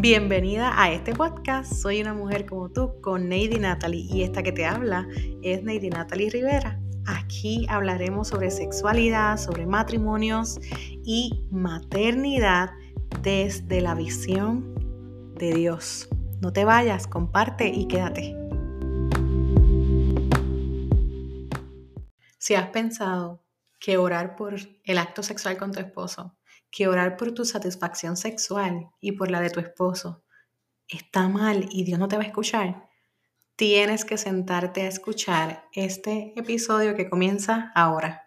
Bienvenida a este podcast. Soy una mujer como tú con Neidy Natalie y esta que te habla es Neidy Natalie Rivera. Aquí hablaremos sobre sexualidad, sobre matrimonios y maternidad desde la visión de Dios. No te vayas, comparte y quédate. Si has pensado que orar por el acto sexual con tu esposo que orar por tu satisfacción sexual y por la de tu esposo está mal y Dios no te va a escuchar, tienes que sentarte a escuchar este episodio que comienza ahora.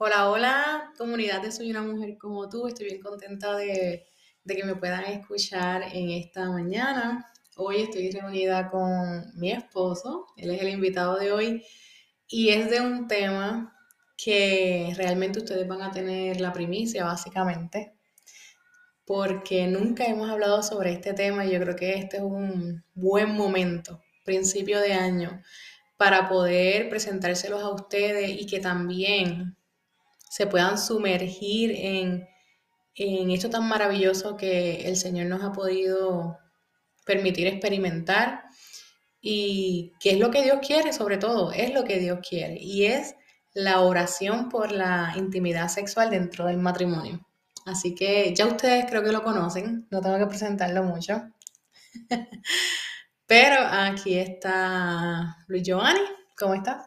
Hola, hola, comunidad Soy una mujer como tú. Estoy bien contenta de, de que me puedan escuchar en esta mañana. Hoy estoy reunida con mi esposo, él es el invitado de hoy y es de un tema que realmente ustedes van a tener la primicia, básicamente, porque nunca hemos hablado sobre este tema y yo creo que este es un buen momento, principio de año, para poder presentárselos a ustedes y que también se puedan sumergir en, en esto tan maravilloso que el Señor nos ha podido permitir experimentar y qué es lo que Dios quiere, sobre todo, es lo que Dios quiere. Y es la oración por la intimidad sexual dentro del matrimonio. Así que ya ustedes creo que lo conocen, no tengo que presentarlo mucho. Pero aquí está Luis Giovanni, ¿cómo estás?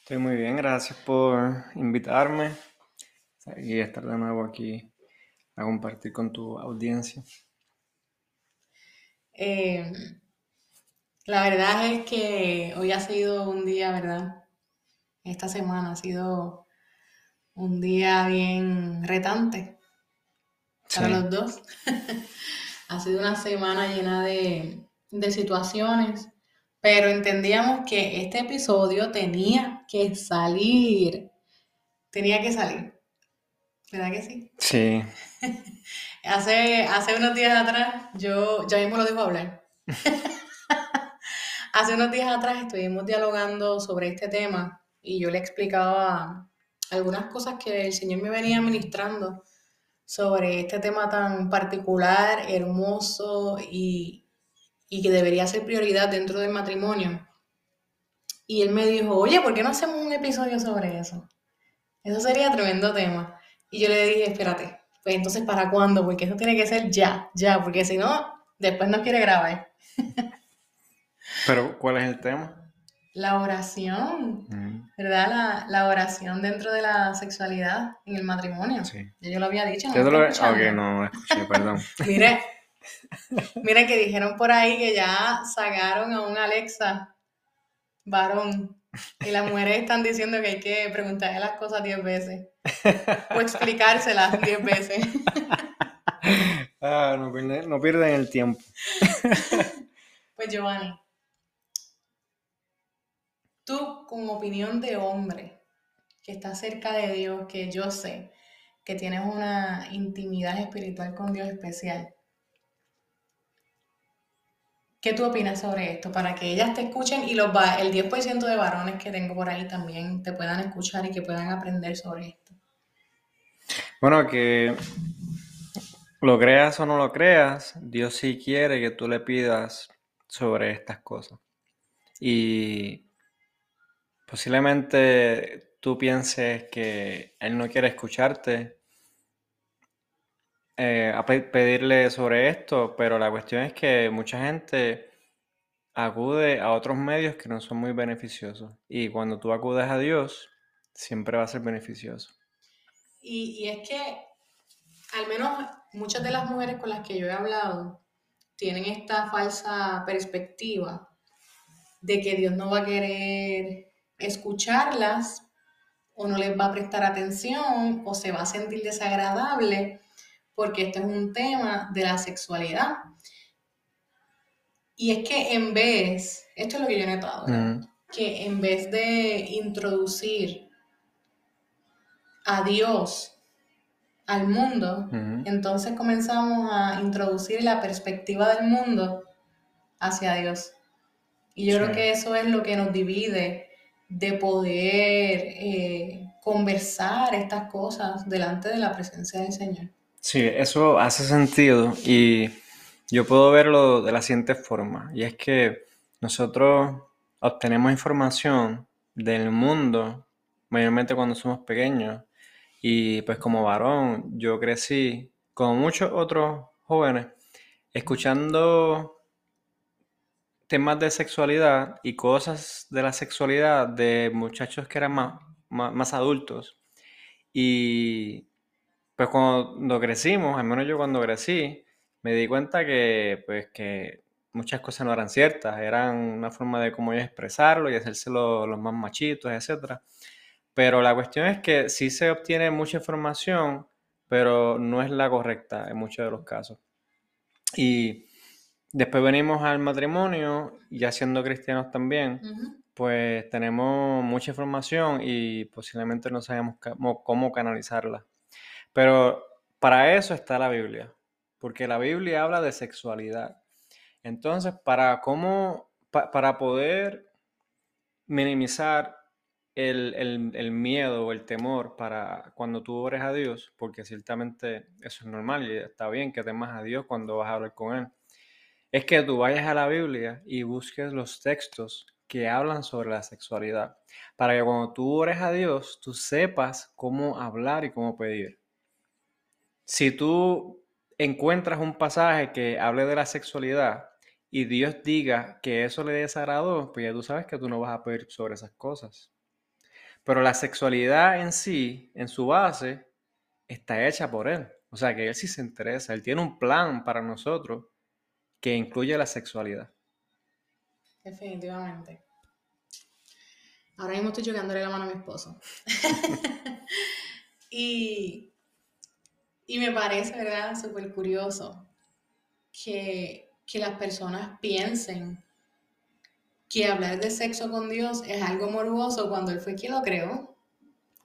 Estoy muy bien, gracias por invitarme y estar de nuevo aquí a compartir con tu audiencia. Eh, la verdad es que hoy ha sido un día, ¿verdad? Esta semana ha sido un día bien retante para los dos. ha sido una semana llena de, de situaciones, pero entendíamos que este episodio tenía que salir. Tenía que salir. ¿Verdad que sí? Sí. hace, hace unos días atrás, yo ya mismo lo dejo hablar. Hace unos días atrás estuvimos dialogando sobre este tema y yo le explicaba algunas cosas que el Señor me venía ministrando sobre este tema tan particular, hermoso y, y que debería ser prioridad dentro del matrimonio. Y él me dijo, oye, ¿por qué no hacemos un episodio sobre eso? Eso sería tremendo tema. Y yo le dije, espérate, pues entonces ¿para cuándo? Porque eso tiene que ser ya, ya, porque si no, después no quiere grabar. Pero, ¿cuál es el tema? La oración, mm. ¿verdad? La, oración dentro de la sexualidad en el matrimonio. Sí. Yo, lo había dicho. No Yo lo Ok, no, escuché, perdón. mire, mire que dijeron por ahí que ya sacaron a un Alexa varón. Y las mujeres están diciendo que hay que preguntarle las cosas diez veces. O explicárselas diez veces. Ah, no pierden, no pierden el tiempo. Pues Giovanni, tú con opinión de hombre que está cerca de Dios, que yo sé que tienes una intimidad espiritual con Dios especial. ¿Qué tú opinas sobre esto? Para que ellas te escuchen y los el 10% de varones que tengo por ahí también te puedan escuchar y que puedan aprender sobre esto. Bueno, que lo creas o no lo creas, Dios sí quiere que tú le pidas sobre estas cosas. Y Posiblemente tú pienses que él no quiere escucharte, eh, a pedirle sobre esto, pero la cuestión es que mucha gente acude a otros medios que no son muy beneficiosos. Y cuando tú acudes a Dios, siempre va a ser beneficioso. Y, y es que, al menos muchas de las mujeres con las que yo he hablado, tienen esta falsa perspectiva de que Dios no va a querer escucharlas o no les va a prestar atención o se va a sentir desagradable porque este es un tema de la sexualidad. Y es que en vez, esto es lo que yo he notado, que en vez de introducir a Dios al mundo, entonces comenzamos a introducir la perspectiva del mundo hacia Dios. Y yo creo que eso es lo que nos divide de poder eh, conversar estas cosas delante de la presencia del Señor. Sí, eso hace sentido y yo puedo verlo de la siguiente forma, y es que nosotros obtenemos información del mundo, mayormente cuando somos pequeños, y pues como varón, yo crecí, como muchos otros jóvenes, escuchando temas de sexualidad y cosas de la sexualidad de muchachos que eran más, más, adultos. Y pues cuando crecimos, al menos yo cuando crecí, me di cuenta que pues que muchas cosas no eran ciertas, eran una forma de cómo ellos expresarlo y hacérselo los más machitos, etc. Pero la cuestión es que sí se obtiene mucha información, pero no es la correcta en muchos de los casos. Y después venimos al matrimonio, ya siendo cristianos también, pues tenemos mucha información y posiblemente no sabemos cómo canalizarla. Pero para eso está la Biblia, porque la Biblia habla de sexualidad. Entonces, para cómo, para poder minimizar el, miedo o el temor para cuando tú ores a Dios, porque ciertamente eso es normal y está bien que temas a Dios cuando vas a hablar con Él, es que tú vayas a la Biblia y busques los textos que hablan sobre la sexualidad, para que cuando tú ores a Dios, tú sepas cómo hablar y cómo pedir. Si tú encuentras un pasaje que hable de la sexualidad, y Dios diga que eso le desagradó, pues ya tú sabes que tú no vas a pedir sobre esas cosas. Pero la sexualidad en sí, en su base, está hecha por Él. O sea que Él sí se interesa. Él tiene un plan para nosotros que incluye la sexualidad. Definitivamente. Ahora mismo estoy chogándole la mano a mi esposo. y, y me parece, ¿verdad? Súper curioso que que las personas piensen que hablar de sexo con Dios es algo morboso cuando Él fue quien lo creó,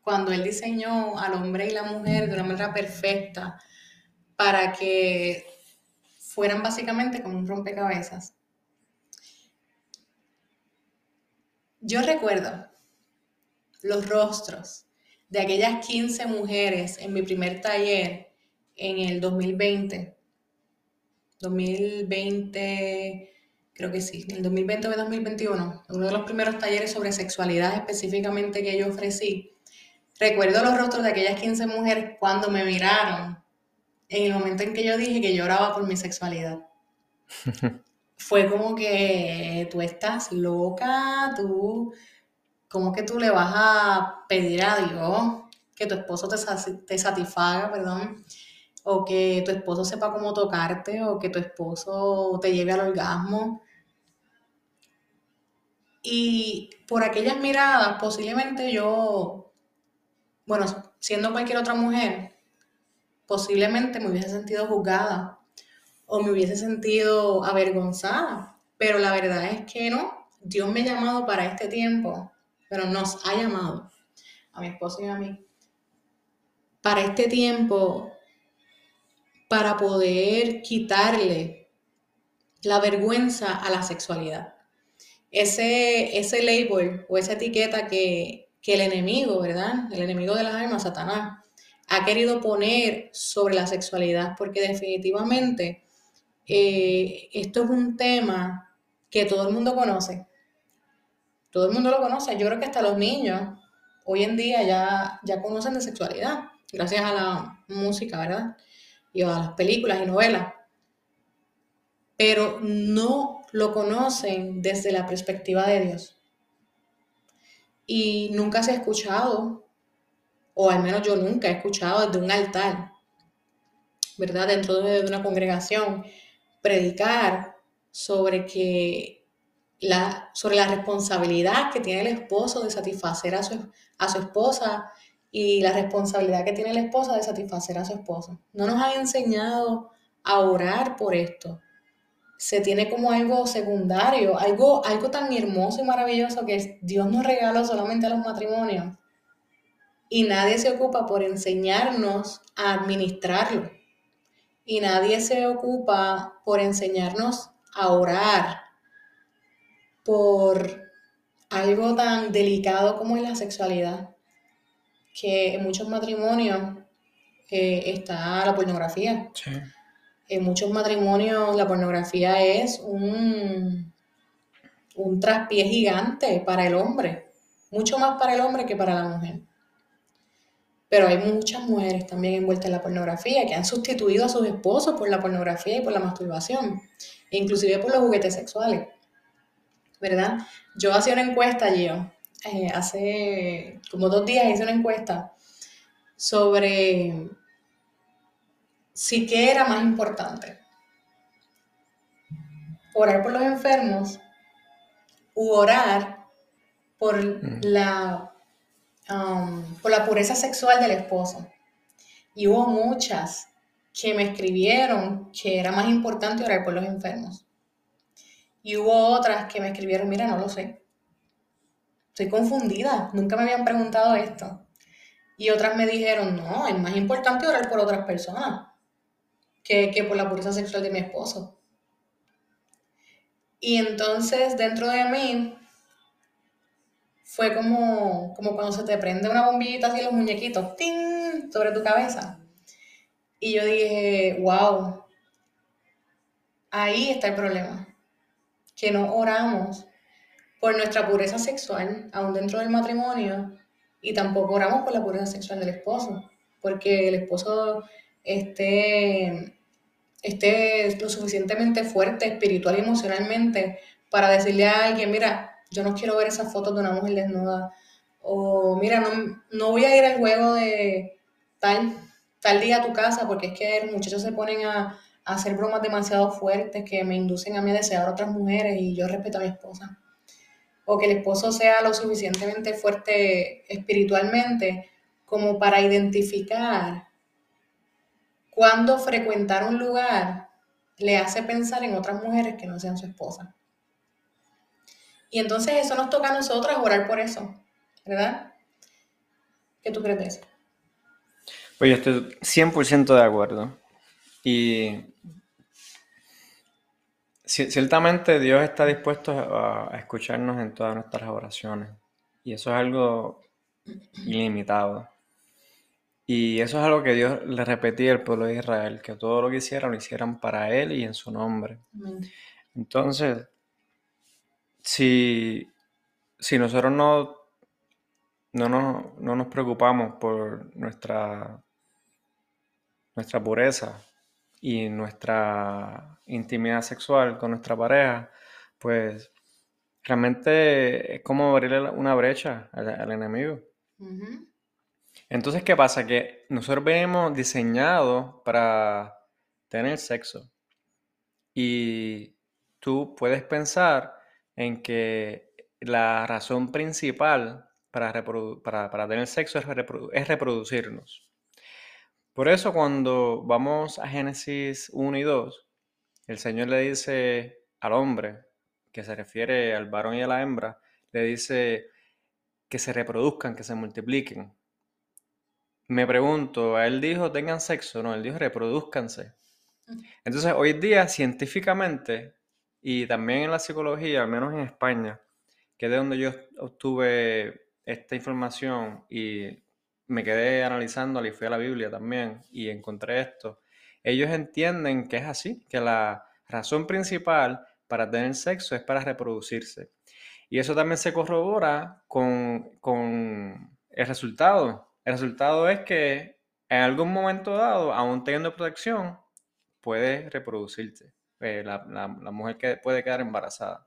cuando Él diseñó al hombre y la mujer de una manera perfecta para que fueran básicamente como un rompecabezas. Yo recuerdo los rostros de aquellas 15 mujeres en mi primer taller en el 2020 2020, creo que sí, el 2020 o 2021, uno de los primeros talleres sobre sexualidad específicamente que yo ofrecí, recuerdo los rostros de aquellas 15 mujeres cuando me miraron en el momento en que yo dije que lloraba por mi sexualidad. Fue como que tú estás loca, tú, como que tú le vas a pedir a Dios que tu esposo te, te satisfaga, perdón, o que tu esposo sepa cómo tocarte, o que tu esposo te lleve al orgasmo. Y por aquellas miradas, posiblemente yo, bueno, siendo cualquier otra mujer, posiblemente me hubiese sentido juzgada o me hubiese sentido avergonzada. Pero la verdad es que no, Dios me ha llamado para este tiempo, pero nos ha llamado a mi esposo y a mí para este tiempo para poder quitarle la vergüenza a la sexualidad. Ese, ese label o esa etiqueta que, el enemigo, ¿verdad? El enemigo de las almas, Satanás, ha querido poner sobre la sexualidad, porque definitivamente eh, esto es un tema que todo el mundo conoce. Todo el mundo lo conoce. Yo creo que hasta los niños hoy en día ya, ya conocen de sexualidad, gracias a la música, ¿verdad? y a las películas y novelas, pero no lo conocen desde la perspectiva de Dios. Y nunca se ha escuchado, o al menos yo nunca he escuchado desde un altar, ¿verdad? Dentro de una congregación, predicar sobre que la, sobre la responsabilidad que tiene el esposo de satisfacer a su, a su esposa y la responsabilidad que tiene la esposa de satisfacer a su esposo. No nos han enseñado a orar por esto. Se tiene como algo secundario, algo, algo tan hermoso y maravilloso que Dios nos regaló solamente a los matrimonios. Y nadie se ocupa por enseñarnos a administrarlo. Y nadie se ocupa por enseñarnos a orar por algo tan delicado como es la sexualidad que en muchos matrimonios eh, está la pornografía. En muchos matrimonios la pornografía es un, un traspié gigante para el hombre, mucho más para el hombre que para la mujer. Pero hay muchas mujeres también envueltas en la pornografía que han sustituido a sus esposos por la pornografía y por la masturbación, inclusive por los juguetes sexuales. ¿Verdad? Yo hacía una encuesta, yo, eh, hace como dos días hice una encuesta sobre si qué era más importante. Orar por los enfermos u orar por mm. la Um, por la pureza sexual del esposo. Y hubo muchas que me escribieron que era más importante orar por los enfermos. Y hubo otras que me escribieron, mira, no lo sé. Estoy confundida, nunca me habían preguntado esto. Y otras me dijeron, no, es más importante orar por otras personas que, que por la pureza sexual de mi esposo. Y entonces dentro de mí fue como, como cuando se te prende una bombillita así los muñequitos, ¡ting! sobre tu cabeza. Y yo dije, wow, ahí está el problema, que no oramos por nuestra pureza sexual, aún dentro del matrimonio, y tampoco oramos por la pureza sexual del esposo, porque el esposo esté, esté lo suficientemente fuerte espiritual y emocionalmente para decirle a alguien, mira, yo no quiero ver esas fotos de una mujer desnuda. O mira, no, no voy a ir al juego de tal, tal día a tu casa porque es que los muchachos se ponen a, hacer bromas demasiado fuertes que me inducen a mí a desear otras mujeres y yo respeto a mi esposa. O que el esposo sea lo suficientemente fuerte espiritualmente como para identificar cuando frecuentar un lugar le hace pensar en otras mujeres que no sean su esposa. Y entonces eso nos toca a nosotras orar por eso, ¿verdad? ¿Qué tú crees de eso? Pues yo estoy 100% de acuerdo. Y ciertamente Dios está dispuesto a, escucharnos en todas nuestras oraciones. Y eso es algo ilimitado. Y eso es algo que Dios le repetía al pueblo de Israel, que todo lo que hicieran lo hicieran para Él y en su nombre. Entonces, si, si nosotros no, no, no nos preocupamos por nuestra, nuestra pureza y nuestra intimidad sexual con nuestra pareja, pues realmente es como abrirle una brecha al, enemigo. Entonces, ¿qué pasa? Que nosotros venimos diseñados para tener sexo. Y tú puedes pensar en que la razón principal para, para, tener sexo es, reproducirnos. Por eso cuando vamos a Génesis 1 y 2, el Señor le dice al hombre, que se refiere al varón y a la hembra, le dice que se reproduzcan, que se multipliquen. Me pregunto, ¿a él dijo tengan sexo? No, él dijo reproduzcanse. Entonces, hoy día, científicamente, y también en la psicología, al menos en España, que es de donde yo obtuve esta información y me quedé analizándola y fui a la Biblia también y encontré esto. Ellos entienden que es así, que la razón principal para tener sexo es para reproducirse. Y eso también se corrobora con, con el resultado. El resultado es que en algún momento dado, aún teniendo protección, puede reproducirse. Eh, la, mujer que puede quedar embarazada.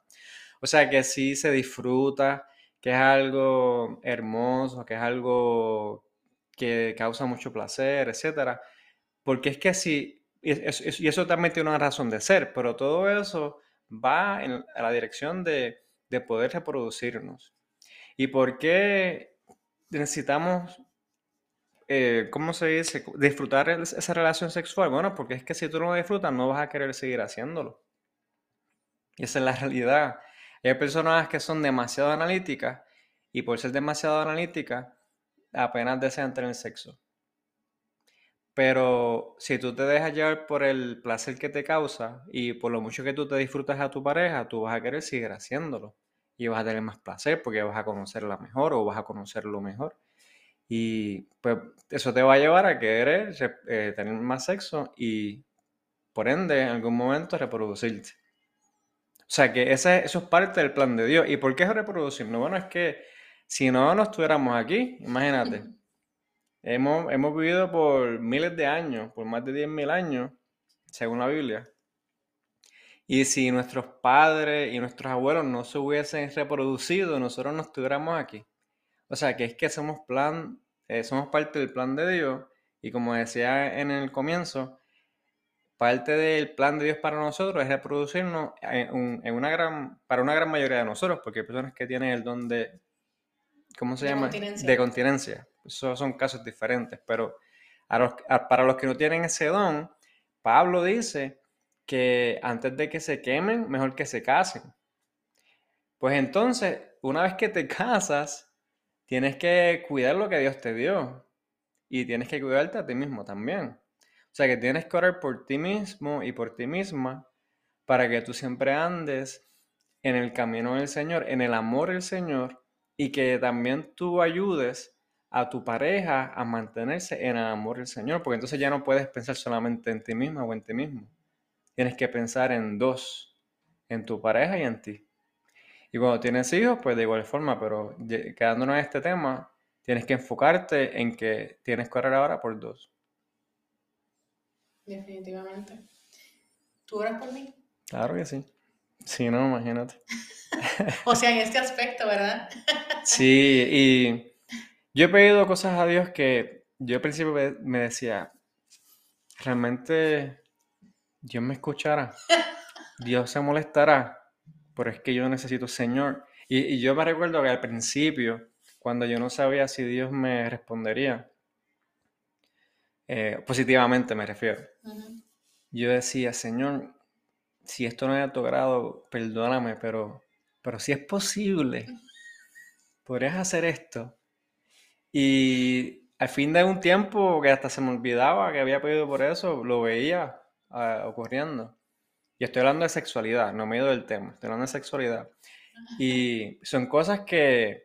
O sea que sí se disfruta, que es algo hermoso, que es algo que causa mucho placer, etc. Porque es que así, y eso, también tiene una razón de ser, pero todo eso va en la dirección de, de poder reproducirnos. ¿Y por qué necesitamos eh, ¿cómo se dice? Disfrutar esa relación sexual. Bueno, porque es que si tú no disfrutas, no vas a querer seguir haciéndolo. Y esa es la realidad. Hay personas que son demasiado analíticas y por ser demasiado analíticas, apenas desean tener sexo. Pero si tú te dejas llevar por el placer que te causa y por lo mucho que tú te disfrutas a tu pareja, tú vas a querer seguir haciéndolo. Y vas a tener más placer porque vas a conocerla mejor o vas a conocerlo mejor. Y pues eso te va a llevar a querer eh, tener más sexo y por ende en algún momento reproducirte. O sea que ese, eso es parte del plan de Dios. ¿Y por qué es reproducirnos? Bueno, es que si no no estuviéramos aquí, imagínate. Hemos, hemos vivido por miles de años, por más de 10.000 años, según la Biblia. Y si nuestros padres y nuestros abuelos no se hubiesen reproducido, nosotros no estuviéramos aquí. O sea, que es que somos plan, eh, somos parte del plan de Dios. Y como decía en el comienzo, parte del plan de Dios para nosotros es reproducirnos en, una gran, para una gran mayoría de nosotros, porque hay personas que tienen el don de, ¿cómo se llama? De continencia. Esos son casos diferentes, pero para los que no tienen ese don, Pablo dice que antes de que se quemen, mejor que se casen. Pues entonces, una vez que te casas, tienes que cuidar lo que Dios te dio y tienes que cuidarte a ti mismo también. O sea que tienes que orar por ti mismo y por ti misma para que tú siempre andes en el camino del Señor, en el amor del Señor y que también tú ayudes a tu pareja a mantenerse en el amor del Señor, porque entonces ya no puedes pensar solamente en ti misma o en ti mismo. Tienes que pensar en dos, en tu pareja y en ti. Y cuando tienes hijos, pues de igual forma, pero quedándonos en este tema, tienes que enfocarte en que tienes que orar ahora por dos. Definitivamente. ¿Tú oras por mí? Claro que sí. Sí, no, imagínate. o sea, en este aspecto, ¿verdad? sí, y yo he pedido cosas a Dios que yo al principio me decía, realmente Dios me escuchará, Dios se molestará, pero es que yo necesito Señor. Y, yo me recuerdo que al principio, cuando yo no sabía si Dios me respondería, eh, positivamente me refiero, yo decía, Señor, si esto no es a tu grado, perdóname, pero, pero si es posible, podrías hacer esto. Y al fin de un tiempo que hasta se me olvidaba que había pedido por eso, lo veía uh, ocurriendo. Y estoy hablando de sexualidad, no me he del tema, estoy hablando de sexualidad. Y son cosas que,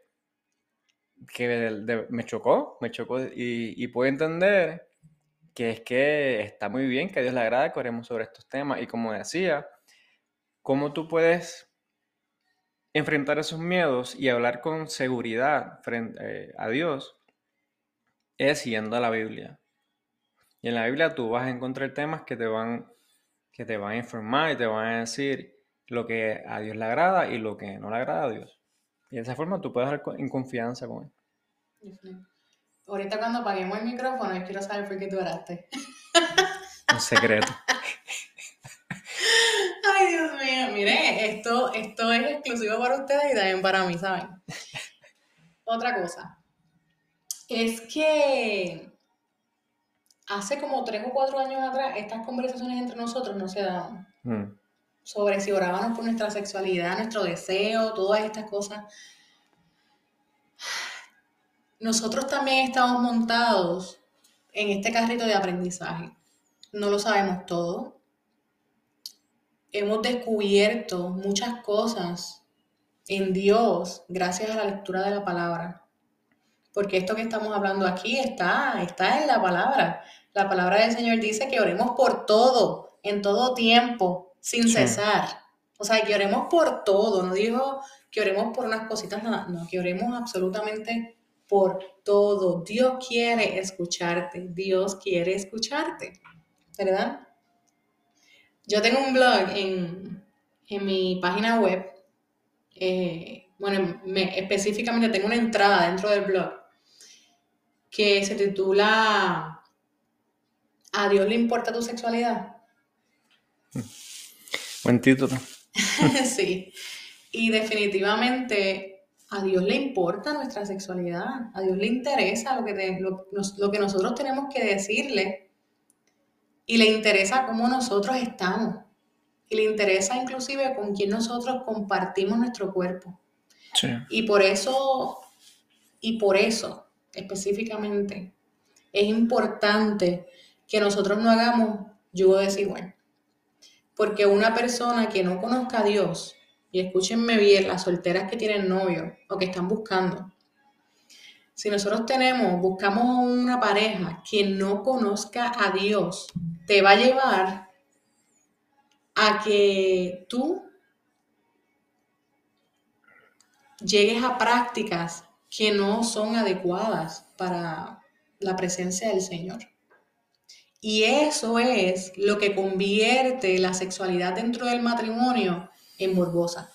que me chocó, me chocó y, y, puedo entender que es que está muy bien, que a Dios le agrada que oremos sobre estos temas. Y como decía, cómo tú puedes enfrentar esos miedos y hablar con seguridad frente eh, a Dios es yendo a la Biblia. Y en la Biblia tú vas a encontrar temas que te van, que te van a informar y te van a decir lo que a Dios le agrada y lo que no le agrada a Dios. Y de esa forma tú puedes estar en confianza con Él. Ahorita cuando apaguemos el micrófono, yo quiero saber por qué tú oraste. Un secreto. Ay, Dios mío, mire, esto, esto es exclusivo para ustedes y también para mí, ¿saben? Otra cosa. Es que hace como tres o cuatro años atrás, estas conversaciones entre nosotros no se daban. Mm. Sobre si orábamos por nuestra sexualidad, nuestro deseo, todas estas cosas. Nosotros también estamos montados en este carrito de aprendizaje. No lo sabemos todo. Hemos descubierto muchas cosas en Dios gracias a la lectura de la palabra. Porque esto que estamos hablando aquí está, está en la palabra. La palabra del Señor dice que oremos por todo, en todo tiempo, sin cesar. O sea, que oremos por todo. No dijo que oremos por unas cositas, nada. No, que oremos absolutamente por todo. Dios quiere escucharte. Dios quiere escucharte. ¿Verdad? Yo tengo un blog en, mi página web. Eh, bueno, específicamente tengo una entrada dentro del blog que se titula ¿A Dios le importa tu sexualidad? Buen título. sí. Y definitivamente a Dios le importa nuestra sexualidad. A Dios le interesa lo que, lo, que nosotros tenemos que decirle. Y le interesa cómo nosotros estamos. Y le interesa inclusive con quién nosotros compartimos nuestro cuerpo. Sí. Y por eso, y por eso específicamente, es importante que nosotros no hagamos yugo desigual. Porque una persona que no conozca a Dios, y escúchenme bien, las solteras que tienen novio o que están buscando, si nosotros tenemos, buscamos una pareja que no conozca a Dios, te va a llevar a que tú llegues a prácticas que no son adecuadas para la presencia del Señor. Y eso es lo que convierte la sexualidad dentro del matrimonio en morbosa.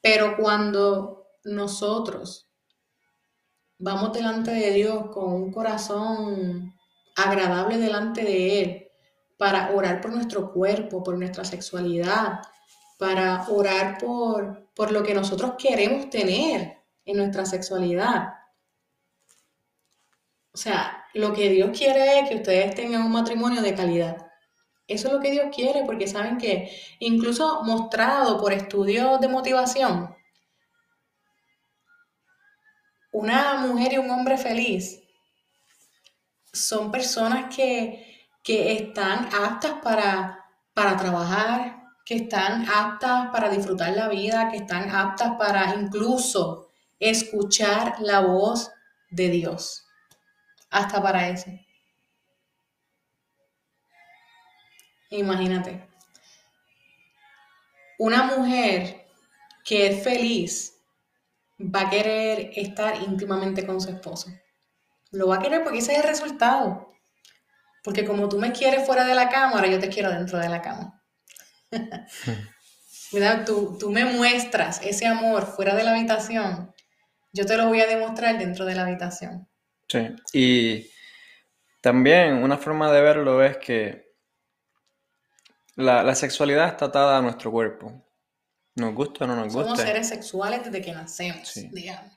Pero cuando nosotros vamos delante de Dios con un corazón agradable delante de Él para orar por nuestro cuerpo, por nuestra sexualidad, para orar por, por lo que nosotros queremos tener en nuestra sexualidad. O sea, lo que Dios quiere es que ustedes tengan un matrimonio de calidad. Eso es lo que Dios quiere, porque saben que incluso mostrado por estudios de motivación, una mujer y un hombre feliz son personas que, están aptas para, para trabajar, que están aptas para disfrutar la vida, que están aptas para incluso escuchar la voz de Dios. Hasta para eso. Imagínate. Una mujer que es feliz va a querer estar íntimamente con su esposo. Lo va a querer porque ese es el resultado. Porque como tú me quieres fuera de la cama, ahora yo te quiero dentro de la cama. Mira, tú, tú me muestras ese amor fuera de la habitación, yo te lo voy a demostrar dentro de la habitación. Sí, y también una forma de verlo es que la, la sexualidad está atada a nuestro cuerpo. Nos gusta o no nos gusta. Somos seres sexuales desde que nacemos, digamos.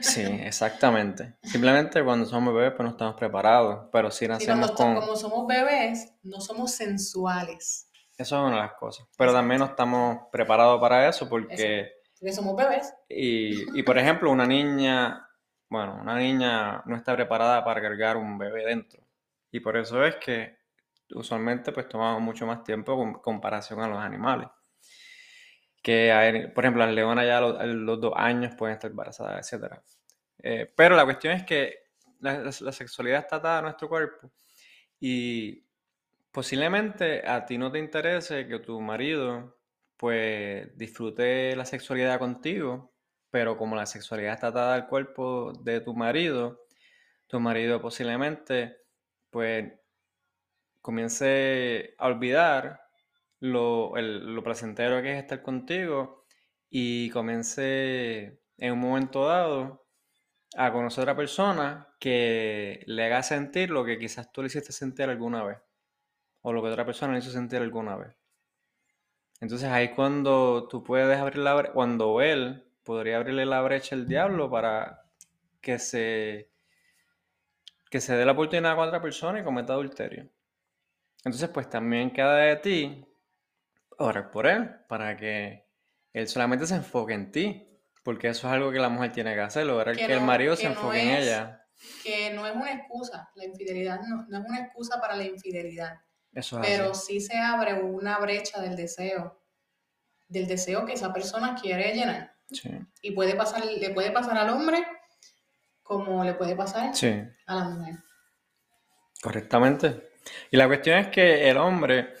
Sí, exactamente. Simplemente cuando somos bebés pues no estamos preparados, pero si nacemos con... Como somos bebés, no somos sensuales. Eso es una de las cosas. Pero también no estamos preparados para eso porque... Porque somos bebés. Y, y por ejemplo, una niña, bueno, una niña no está preparada para cargar un bebé dentro. Y por eso es que usualmente pues tomamos mucho más tiempo en comparación a los animales que, hay, por ejemplo, las leonas ya a los, dos años pueden estar embarazadas, etc. Eh, pero la cuestión es que la, sexualidad está atada a nuestro cuerpo y posiblemente a ti no te interese que tu marido pues disfrute la sexualidad contigo, pero como la sexualidad está atada al cuerpo de tu marido, tu marido posiblemente pues comience a olvidar lo, placentero que es estar contigo y comencé en un momento dado a conocer a otra persona que le haga sentir lo que quizás tú le hiciste sentir alguna vez o lo que otra persona le hizo sentir alguna vez. Entonces ahí cuando tú puedes abrir la cuando él podría abrirle la brecha al diablo para que se que se dé la oportunidad a otra persona y cometa adulterio. Entonces pues también queda de ti orar por él, para que él solamente se enfoque en ti, porque eso es algo que la mujer tiene que hacer, lograr que, el marido se enfoque en ella. Que no es una excusa, la infidelidad no, es una excusa para la infidelidad, eso pero sí se abre una brecha del deseo, del deseo que esa persona quiere llenar. Y puede pasar, le puede pasar al hombre como le puede pasar a la mujer. Correctamente. Y la cuestión es que el hombre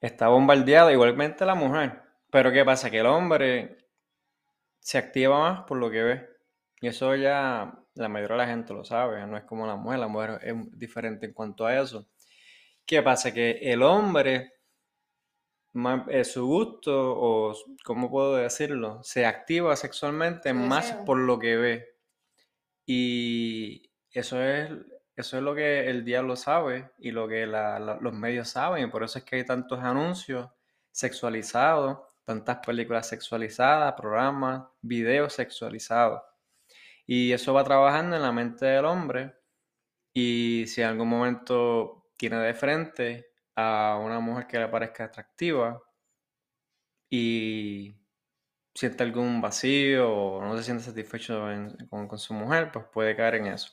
está bombardeada igualmente la mujer. Pero ¿qué pasa? Que el hombre se activa más por lo que ve. Y eso ya la mayoría de la gente lo sabe, no es como la mujer, la mujer es diferente en cuanto a eso. ¿Qué pasa? Que el hombre, eh, su gusto, o ¿cómo puedo decirlo? Se activa sexualmente más por lo que ve. Y eso es eso es lo que el diablo sabe y lo que los medios saben. Y por eso es que hay tantos anuncios sexualizados, tantas películas sexualizadas, programas, videos sexualizados. Y eso va trabajando en la mente del hombre. Y si en algún momento tiene de frente a una mujer que le parezca atractiva y siente algún vacío o no se siente satisfecho con su mujer, pues puede caer en eso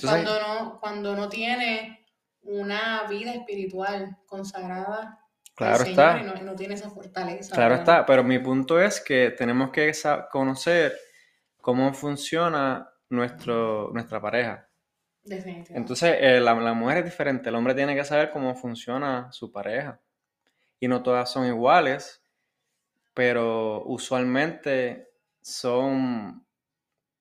cuando, no, cuando no tiene una vida espiritual consagrada claro está. Y no, tiene esa fortaleza. Claro está, pero mi punto es que tenemos que conocer cómo funciona nuestro, nuestra pareja. Definitivamente. Entonces, eh, la, la mujer es diferente, el hombre tiene que saber cómo funciona su pareja. Y no todas son iguales, pero usualmente son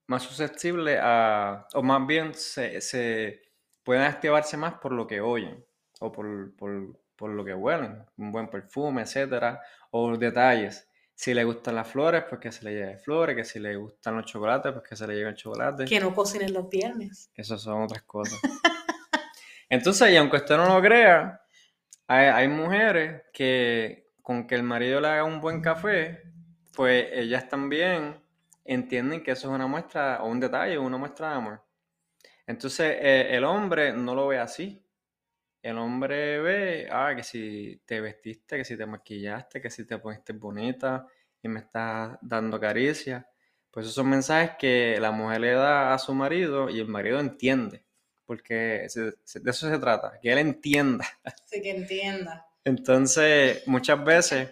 más susceptibles a, o más bien se, se pueden activarse más por lo que oyen o por, por, por lo que huelen, un buen perfume, etcétera, o detalles. Si le gustan las flores, pues que se le lleve flores, que si le gustan los chocolates, pues que se le lleve el chocolate. Que no cocinen los viernes. Esas son otras cosas. Entonces, y aunque usted no lo crea, hay, hay mujeres que con que el marido le haga un buen café, pues ellas también entienden que eso es una muestra o un detalle, una muestra de amor. Entonces, eh, el hombre no lo ve así. El hombre ve, ah, que si te vestiste, que si te maquillaste, que si te poniste bonita y me estás dando caricias. Pues esos son mensajes que la mujer le da a su marido y el marido entiende. Porque se- se- de eso se trata, que él entienda. Así que entienda. Entonces, muchas veces,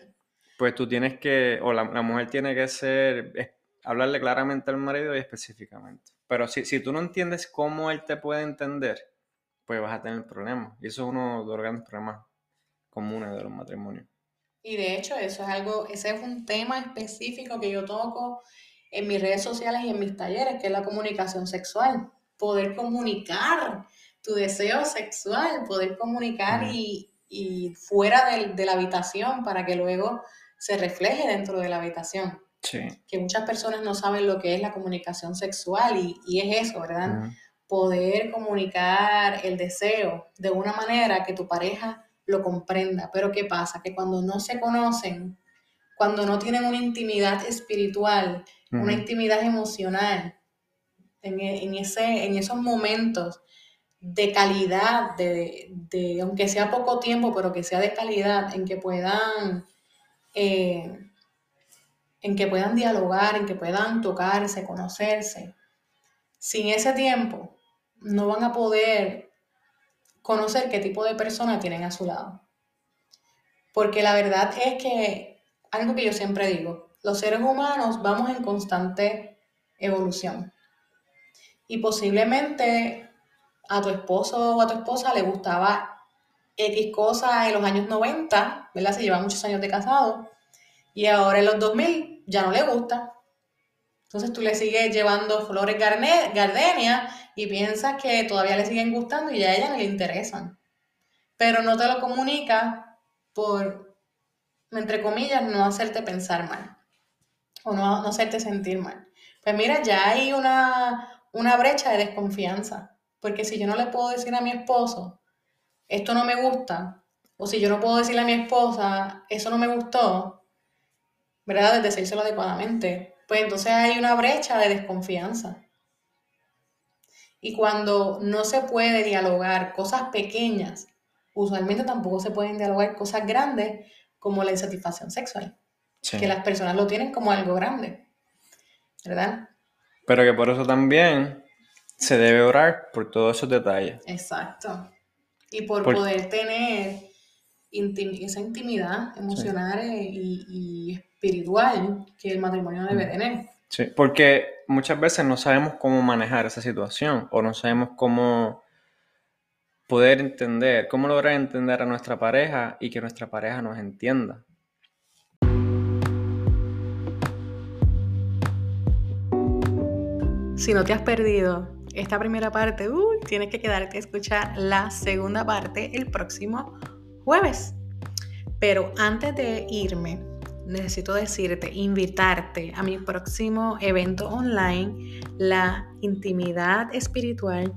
pues tú tienes que, o la, la mujer tiene que ser, es- hablarle claramente al marido y específicamente. Pero si, si tú no entiendes cómo él te puede entender, pues vas a tener problemas. Y eso es uno de los grandes problemas comunes de los matrimonios. Y de hecho, eso es algo, ese es un tema específico que yo toco en mis redes sociales y en mis talleres, que es la comunicación sexual. Poder comunicar tu deseo sexual, poder comunicar Ujú. y, y fuera del- de la habitación para que luego se refleje dentro de la habitación. Sí. Que muchas personas no saben lo que es la comunicación sexual y, y es eso, ¿verdad? Ujú. Poder comunicar el deseo de una manera que tu pareja lo comprenda. Pero ¿qué pasa? Que cuando no se conocen, cuando no tienen una intimidad espiritual, una intimidad emocional, en, e- en ese, en esos momentos de calidad, de, de- aunque sea poco tiempo, pero que sea de calidad, en que puedan, eh, en que puedan dialogar, en que puedan tocarse, conocerse. Sin ese tiempo, no van a poder conocer qué tipo de persona tienen a su lado. Porque la verdad es que, algo que yo siempre digo, los seres humanos vamos en constante evolución. Y posiblemente a tu esposo o a tu esposa le gustaba X cosa en los años 90, ¿verdad? Se llevan muchos años de casado. Y ahora en los 2000 ya no le gusta. Entonces tú le sigues llevando flores gardenia y piensas que todavía le siguen gustando y a ella no le interesan. Pero no te lo comunica por, entre comillas, no hacerte pensar mal o no, no hacerte sentir mal. Pues mira, ya hay una, una brecha de desconfianza. Porque si yo no le puedo decir a mi esposo, esto no me gusta, o si yo no puedo decirle a mi esposa, eso no me gustó, ¿verdad? De decírselo adecuadamente, pues entonces hay una brecha de desconfianza. Y cuando no se puede dialogar cosas pequeñas, usualmente tampoco se pueden dialogar cosas grandes como la insatisfacción sexual, Sí. que las personas lo tienen como algo grande, ¿verdad? Pero que por eso también se debe orar por todos esos detalles. Exacto. Y por Por- poder tener intim- esa intimidad emocional eh, y, y espiritual que el matrimonio debe tener. Sí, porque muchas veces no sabemos cómo manejar esa situación o no sabemos cómo poder entender, cómo lograr entender a nuestra pareja y que nuestra pareja nos entienda. Si no te has perdido esta primera parte, uy, tienes que quedarte a escuchar la segunda parte el próximo jueves. Pero antes de irme, necesito decirte, invitarte a mi próximo evento online, la intimidad espiritual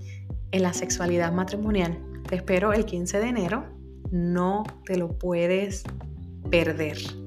en la sexualidad matrimonial. Te espero el 15 de enero. No te lo puedes perder.